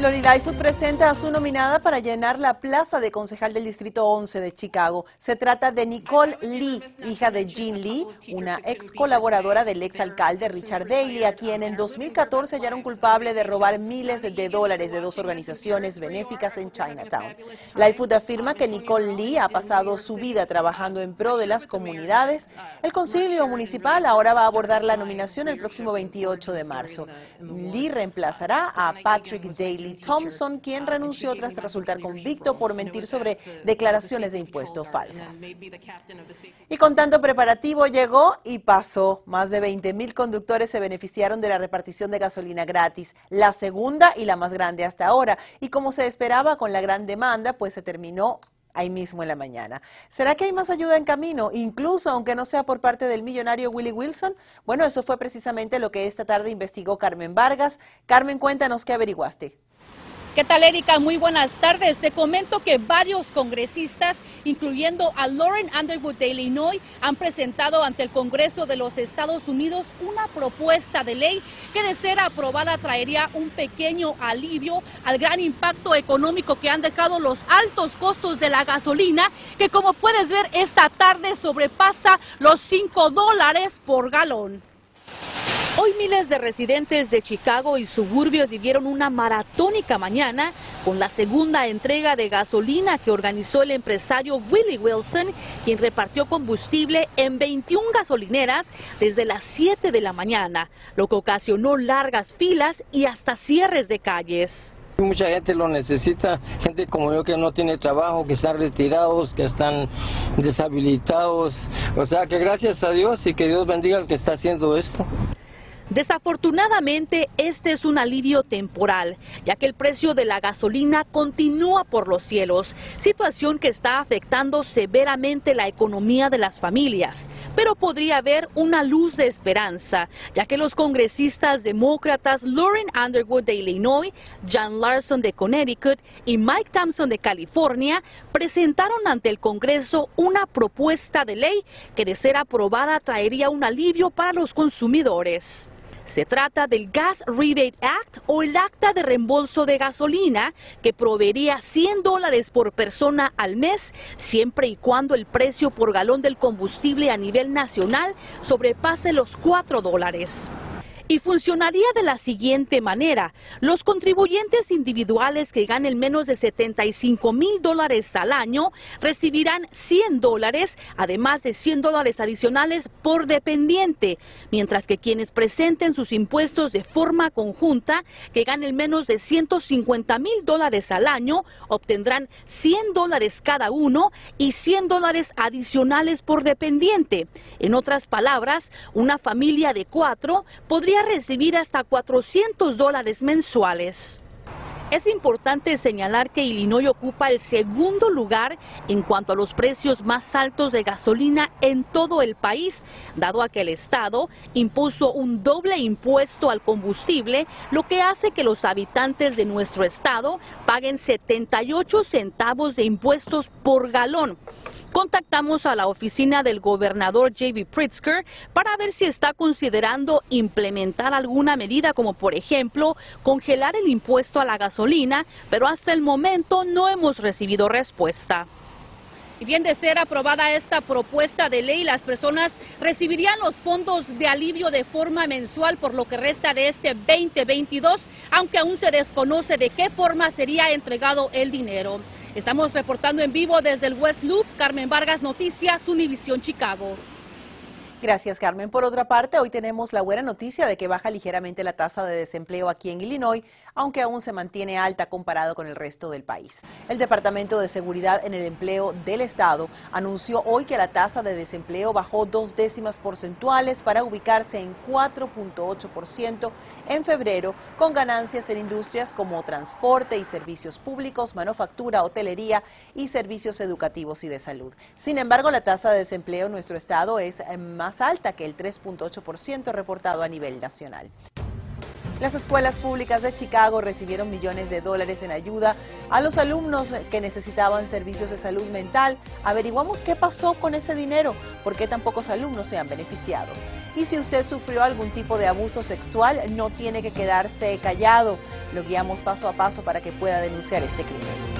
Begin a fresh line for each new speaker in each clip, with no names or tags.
Lori Lightfoot presenta a su nominada para llenar la plaza de concejal del Distrito 11 de Chicago. Se trata de Nicole Lee, hija de Jean Lee, una ex colaboradora del ex alcalde Richard Daley, a quien en 2014 hallaron culpable de robar miles de dólares de dos organizaciones benéficas en Chinatown. Lightfoot afirma que Nicole Lee ha pasado su vida trabajando en pro de las comunidades. El concilio municipal ahora va a abordar la nominación el próximo 28 de marzo. Lee reemplazará a Patrick Daley Thompson, quien renunció tras resultar convicto por mentir sobre declaraciones de impuestos falsas. Y con tanto preparativo llegó y pasó. Más de 20 mil conductores se beneficiaron de la repartición de gasolina gratis, la segunda y la más grande hasta ahora. Y como se esperaba con la gran demanda, pues se terminó ahí mismo en la mañana. ¿Será que hay más ayuda en camino, incluso aunque no sea por parte del millonario Willie Wilson? Bueno, eso fue precisamente lo que esta tarde investigó Carmen Vargas. Carmen, cuéntanos qué averiguaste.
¿Qué tal, Erika? Muy buenas tardes. Te comento que varios congresistas, incluyendo a Lauren Underwood de Illinois, han presentado ante el Congreso de los Estados Unidos una propuesta de ley que, de ser aprobada, traería un pequeño alivio al gran impacto económico que han dejado los altos costos de la gasolina, que como puedes ver esta tarde sobrepasa los 5 dólares por galón. Hoy miles de residentes de Chicago y suburbios vivieron una maratónica mañana con la segunda entrega de gasolina que organizó el empresario Willie Wilson, quien repartió combustible en 21 gasolineras desde las 7 de la mañana, lo que ocasionó largas filas y hasta cierres de calles.
Mucha gente lo necesita, gente como yo que no tiene trabajo, que están retirados, que están deshabilitados. O sea que gracias a Dios y que Dios bendiga al que está haciendo esto.
Desafortunadamente, este es un alivio temporal, ya que el precio de la gasolina continúa por los cielos, situación que está afectando severamente la economía de las familias. Pero podría haber una luz de esperanza, ya que los congresistas demócratas Lauren Underwood de Illinois, John Larson de Connecticut y Mike Thompson de California presentaron ante el Congreso una propuesta de ley que de ser aprobada traería un alivio para los consumidores. Se trata del Gas Rebate Act o el acta de reembolso de gasolina que proveería 100 dólares por persona al mes siempre y cuando el precio por galón del combustible a nivel nacional sobrepase los 4 dólares y funcionaría de la siguiente manera. Los contribuyentes individuales que ganen menos de 75 mil dólares al año recibirán 100 dólares, además de 100 dólares adicionales por dependiente, mientras que quienes presenten sus impuestos de forma conjunta, que ganen menos de 150 mil dólares al año, obtendrán 100 dólares cada uno y 100 dólares adicionales por dependiente. En otras palabras, una familia de cuatro podría recibir hasta 400 dólares mensuales. Es importante señalar que Illinois ocupa el segundo lugar en cuanto a los precios más altos de gasolina en todo el país, dado a que el Estado impuso un doble impuesto al combustible, lo que hace que los habitantes de nuestro estado paguen 78 centavos de impuestos por galón. Contactamos a la oficina del gobernador J.B. Pritzker para ver si está considerando implementar alguna medida como por ejemplo congelar el impuesto a la gasolina, pero hasta el momento no hemos recibido respuesta. Y bien de ser aprobada esta propuesta de ley, las personas recibirían los fondos de alivio de forma mensual por lo que resta de este 2022, aunque aún se desconoce de qué forma sería entregado el dinero. Estamos reportando en vivo desde el West Loop. Carmen Vargas, Noticias, Univisión Chicago.
Gracias, Carmen. Por otra parte, hoy tenemos la buena noticia de que baja ligeramente la tasa de desempleo aquí en Illinois, aunque aún se mantiene alta comparado con el resto del país. El Departamento de Seguridad en el Empleo del Estado anunció hoy que la tasa de desempleo bajó dos décimas porcentuales para ubicarse en 4.8% en febrero, con ganancias en industrias como transporte y servicios públicos, manufactura, hotelería y servicios educativos y de salud. Sin embargo, la tasa de desempleo en nuestro estado es más alta que el 3.8% reportado a nivel nacional. Las escuelas públicas de Chicago recibieron millones de dólares en ayuda a los alumnos que necesitaban servicios de salud mental. Averiguamos qué pasó con ese dinero, por qué tan pocos alumnos se han beneficiado. Y si usted sufrió algún tipo de abuso sexual, no tiene que quedarse callado. Lo guiamos paso a paso para que pueda denunciar este crimen.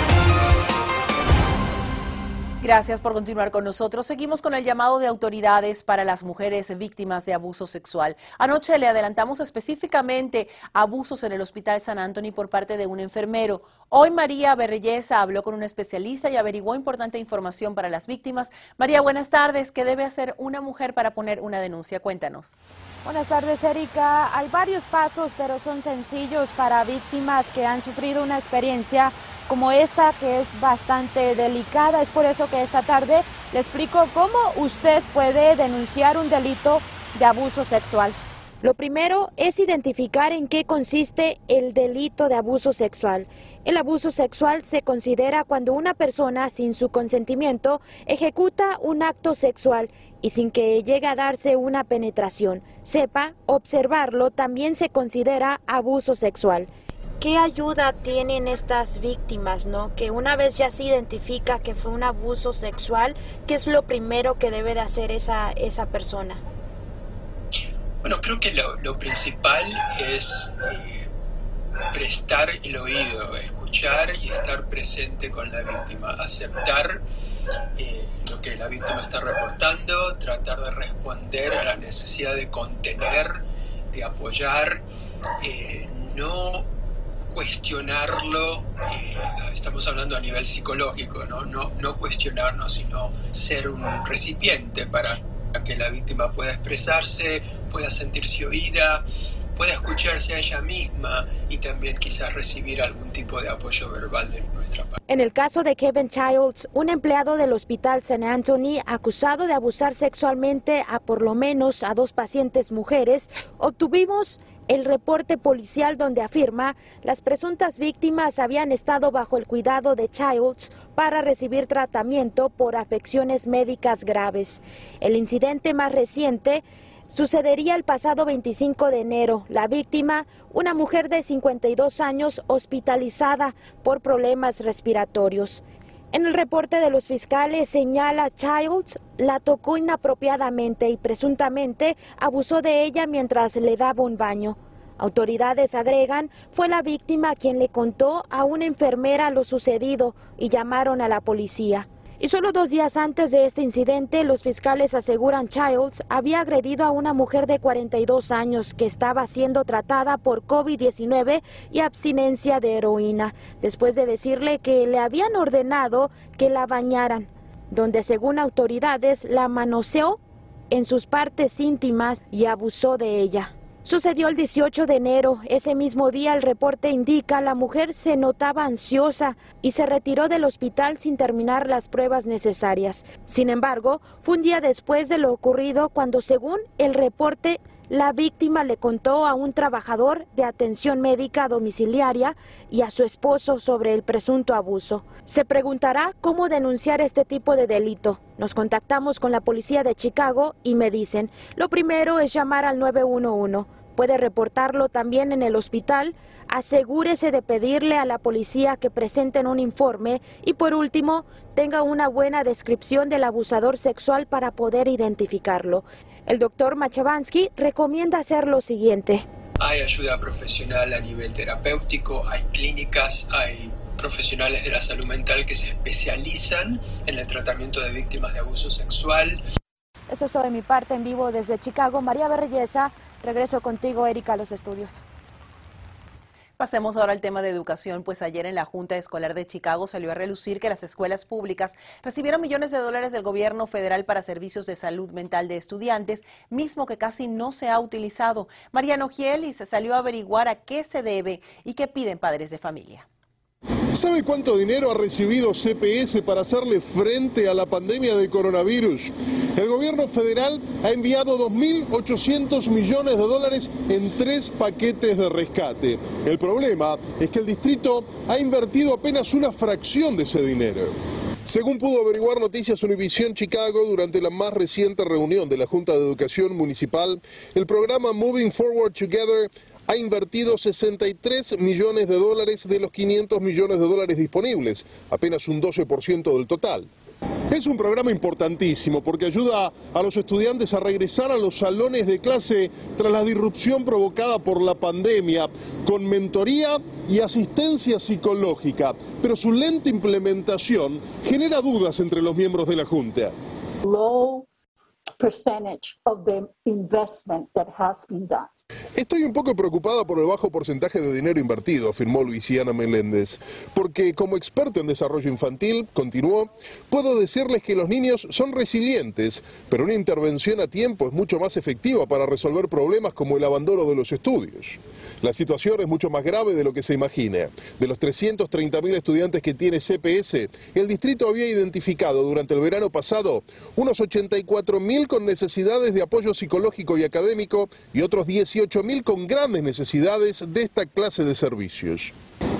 Gracias por continuar con nosotros. Seguimos con el llamado de autoridades para las mujeres víctimas de abuso sexual. Anoche le adelantamos específicamente abusos en el Hospital San Antonio por parte de un enfermero. Hoy María Berreyesa habló con un especialista y averiguó importante información para las víctimas. María, buenas tardes. ¿Qué debe hacer una mujer para poner una denuncia? Cuéntanos.
Buenas tardes, Erika. Hay varios pasos, pero son sencillos para víctimas que han sufrido una experiencia como esta que es bastante delicada. Es por eso que esta tarde le explico cómo usted puede denunciar un delito de abuso sexual. Lo primero es identificar en qué consiste el delito de abuso sexual. El abuso sexual se considera cuando una persona sin su consentimiento ejecuta un acto sexual y sin que llegue a darse una penetración. Sepa, observarlo también se considera abuso sexual. ¿Qué ayuda tienen estas víctimas, no? Que una vez ya se identifica que fue un abuso sexual, ¿qué es lo primero que debe de hacer esa, esa persona?
Bueno, creo que lo, principal es eh, prestar el oído, escuchar y estar presente con la víctima, aceptar eh, lo que la víctima está reportando, tratar de responder a la necesidad de contener, de apoyar, eh, no cuestionarlo, eh, estamos hablando a nivel psicológico, ¿no? No, no cuestionarnos, sino ser un recipiente para que la víctima pueda expresarse, pueda sentirse oída, pueda escucharse a ella misma y también quizás recibir algún tipo de apoyo verbal de nuestra parte.
En el caso de Kevin Childs, un empleado del Hospital St. Anthony acusado de abusar sexualmente a por lo menos a dos pacientes mujeres, obtuvimos el reporte policial donde afirma las presuntas víctimas habían estado bajo el cuidado de Childs para recibir tratamiento por afecciones médicas graves. El incidente más reciente sucedería el pasado 25 de enero. La víctima, una mujer de 52 años hospitalizada por problemas respiratorios. En el reporte de los fiscales señala Childs la tocó inapropiadamente y presuntamente abusó de ella mientras le daba un baño. Autoridades agregan fue la víctima quien le contó a una enfermera lo sucedido y llamaron a la policía. Y solo dos días antes de este incidente, los fiscales aseguran Childs había agredido a una mujer de 42 años que estaba siendo tratada por COVID-19 y abstinencia de heroína, después de decirle que le habían ordenado que la bañaran, donde según autoridades la manoseó en sus partes íntimas y abusó de ella. Sucedió el 18 de enero. Ese mismo día el reporte indica la mujer se notaba ansiosa y se retiró del hospital sin terminar las pruebas necesarias. Sin embargo, fue un día después de lo ocurrido cuando, según el reporte, la víctima le contó a un trabajador de atención médica domiciliaria y a su esposo sobre el presunto abuso. Se preguntará cómo denunciar este tipo de delito. Nos contactamos con la policía de Chicago y me dicen, lo primero es llamar al 911. Puede reportarlo también en el hospital. Asegúrese de pedirle a la policía que presenten un informe y por último, tenga una buena descripción del abusador sexual para poder identificarlo. El doctor Machavansky recomienda hacer lo siguiente.
Hay ayuda profesional a nivel terapéutico, hay clínicas, hay profesionales de la salud mental que se especializan en el tratamiento de víctimas de abuso sexual.
Eso es todo de mi parte en vivo desde Chicago. María Berrellesa, regreso contigo, Erika, a los estudios.
Pasemos ahora al tema de educación, pues ayer en la Junta Escolar de Chicago salió a relucir que las escuelas públicas recibieron millones de dólares del gobierno federal para servicios de salud mental de estudiantes, mismo que casi no se ha utilizado. Mariano Gielis salió a averiguar a qué se debe y qué piden padres de familia.
¿Sabe cuánto dinero ha recibido CPS para hacerle frente a la pandemia de coronavirus? El gobierno federal ha enviado 2.800 millones de dólares en tres paquetes de rescate. El problema es que el distrito ha invertido apenas una fracción de ese dinero. Según pudo averiguar Noticias Univisión Chicago durante la más reciente reunión de la Junta de Educación Municipal, el programa Moving Forward Together ha invertido 63 millones de dólares de los 500 millones de dólares disponibles, apenas un 12% del total. Es un programa importantísimo porque ayuda a los estudiantes a regresar a los salones de clase tras la disrupción provocada por la pandemia, con mentoría y asistencia psicológica, pero su lenta implementación genera dudas entre los miembros de la Junta. Estoy un poco preocupada por el bajo porcentaje de dinero invertido, afirmó Luisiana Meléndez, porque como experta en desarrollo infantil, continuó, puedo decirles que los niños son resilientes, pero una intervención a tiempo es mucho más efectiva para resolver problemas como el abandono de los estudios. La situación es mucho más grave de lo que se imagina. De los 330.000 estudiantes que tiene CPS, el distrito había identificado durante el verano pasado unos 84.000 con necesidades de apoyo psicológico y académico y otros 18.000 con grandes necesidades de esta clase de servicios.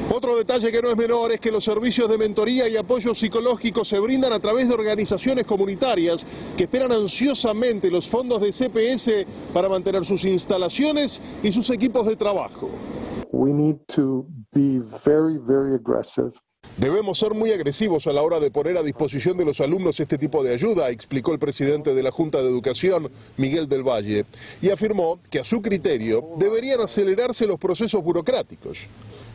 Otro detalle que no es menor es que los servicios de mentoría y apoyo psicológico se brindan a través de organizaciones comunitarias que esperan ansiosamente los fondos de CPS para mantener sus instalaciones y sus equipos de trabajo. Debemos ser muy agresivos a la hora de poner a disposición de los alumnos este tipo de ayuda, explicó el presidente de la Junta de Educación, Miguel del Valle, y afirmó que a su criterio deberían acelerarse los procesos burocráticos.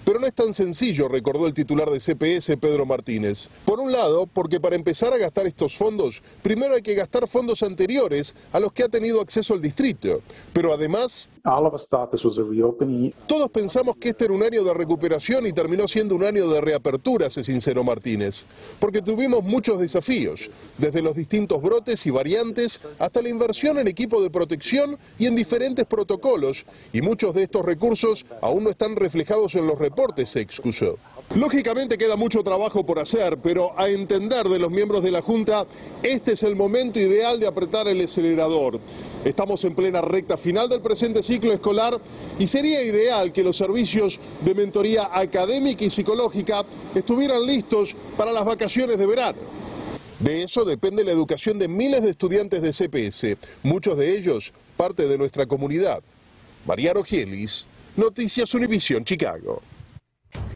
Pero no es tan sencillo, recordó el titular de CPS, Pedro Martínez. Por un lado, porque para empezar a gastar estos fondos, primero hay que gastar fondos anteriores a los que ha tenido acceso el distrito. Pero además, todos pensamos que este era un año de recuperación y terminó siendo un año de reapertura, se sinceró Martínez, porque tuvimos muchos desafíos, desde los distintos brotes y variantes hasta la inversión en equipo de protección y en diferentes protocolos, y muchos de estos recursos aún no están reflejados en los reportes, se excusó. Lógicamente queda mucho trabajo por hacer, pero a entender de los miembros de la Junta, este es el momento ideal de apretar el acelerador. Estamos en plena recta final del presente ciclo escolar y sería ideal que los servicios de mentoría académica y psicológica estuvieran listos para las vacaciones de verano. De eso depende la educación de miles de estudiantes de CPS, muchos de ellos parte de nuestra comunidad. María Rogielis, Noticias Univisión, Chicago.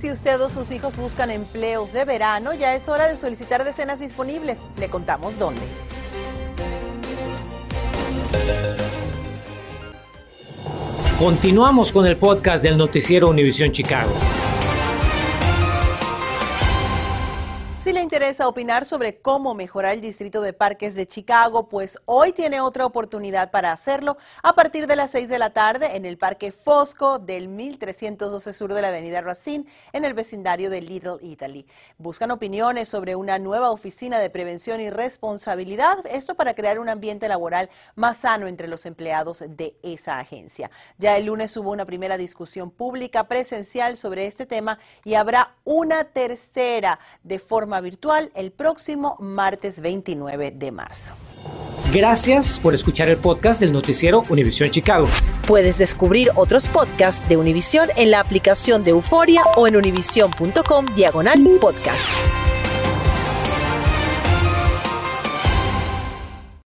Si usted o sus hijos buscan empleos de verano, ya es hora de solicitar decenas disponibles. Le contamos dónde.
Continuamos con el podcast del noticiero Univisión Chicago.
Interesa opinar sobre cómo mejorar el distrito de parques de Chicago, pues hoy tiene otra oportunidad para hacerlo a partir de las 6 de la tarde en el Parque Fosco del 1312 sur de la Avenida Racine en el vecindario de Little Italy. Buscan opiniones sobre una nueva oficina de prevención y responsabilidad, esto para crear un ambiente laboral más sano entre los empleados de esa agencia. Ya el lunes hubo una primera discusión pública presencial sobre este tema y habrá una tercera de forma virtual el próximo martes 29 de marzo.
Gracias por escuchar el podcast del noticiero Univisión Chicago.
Puedes descubrir otros podcasts de Univisión en la aplicación de Euforia o en univision.com diagonal podcast.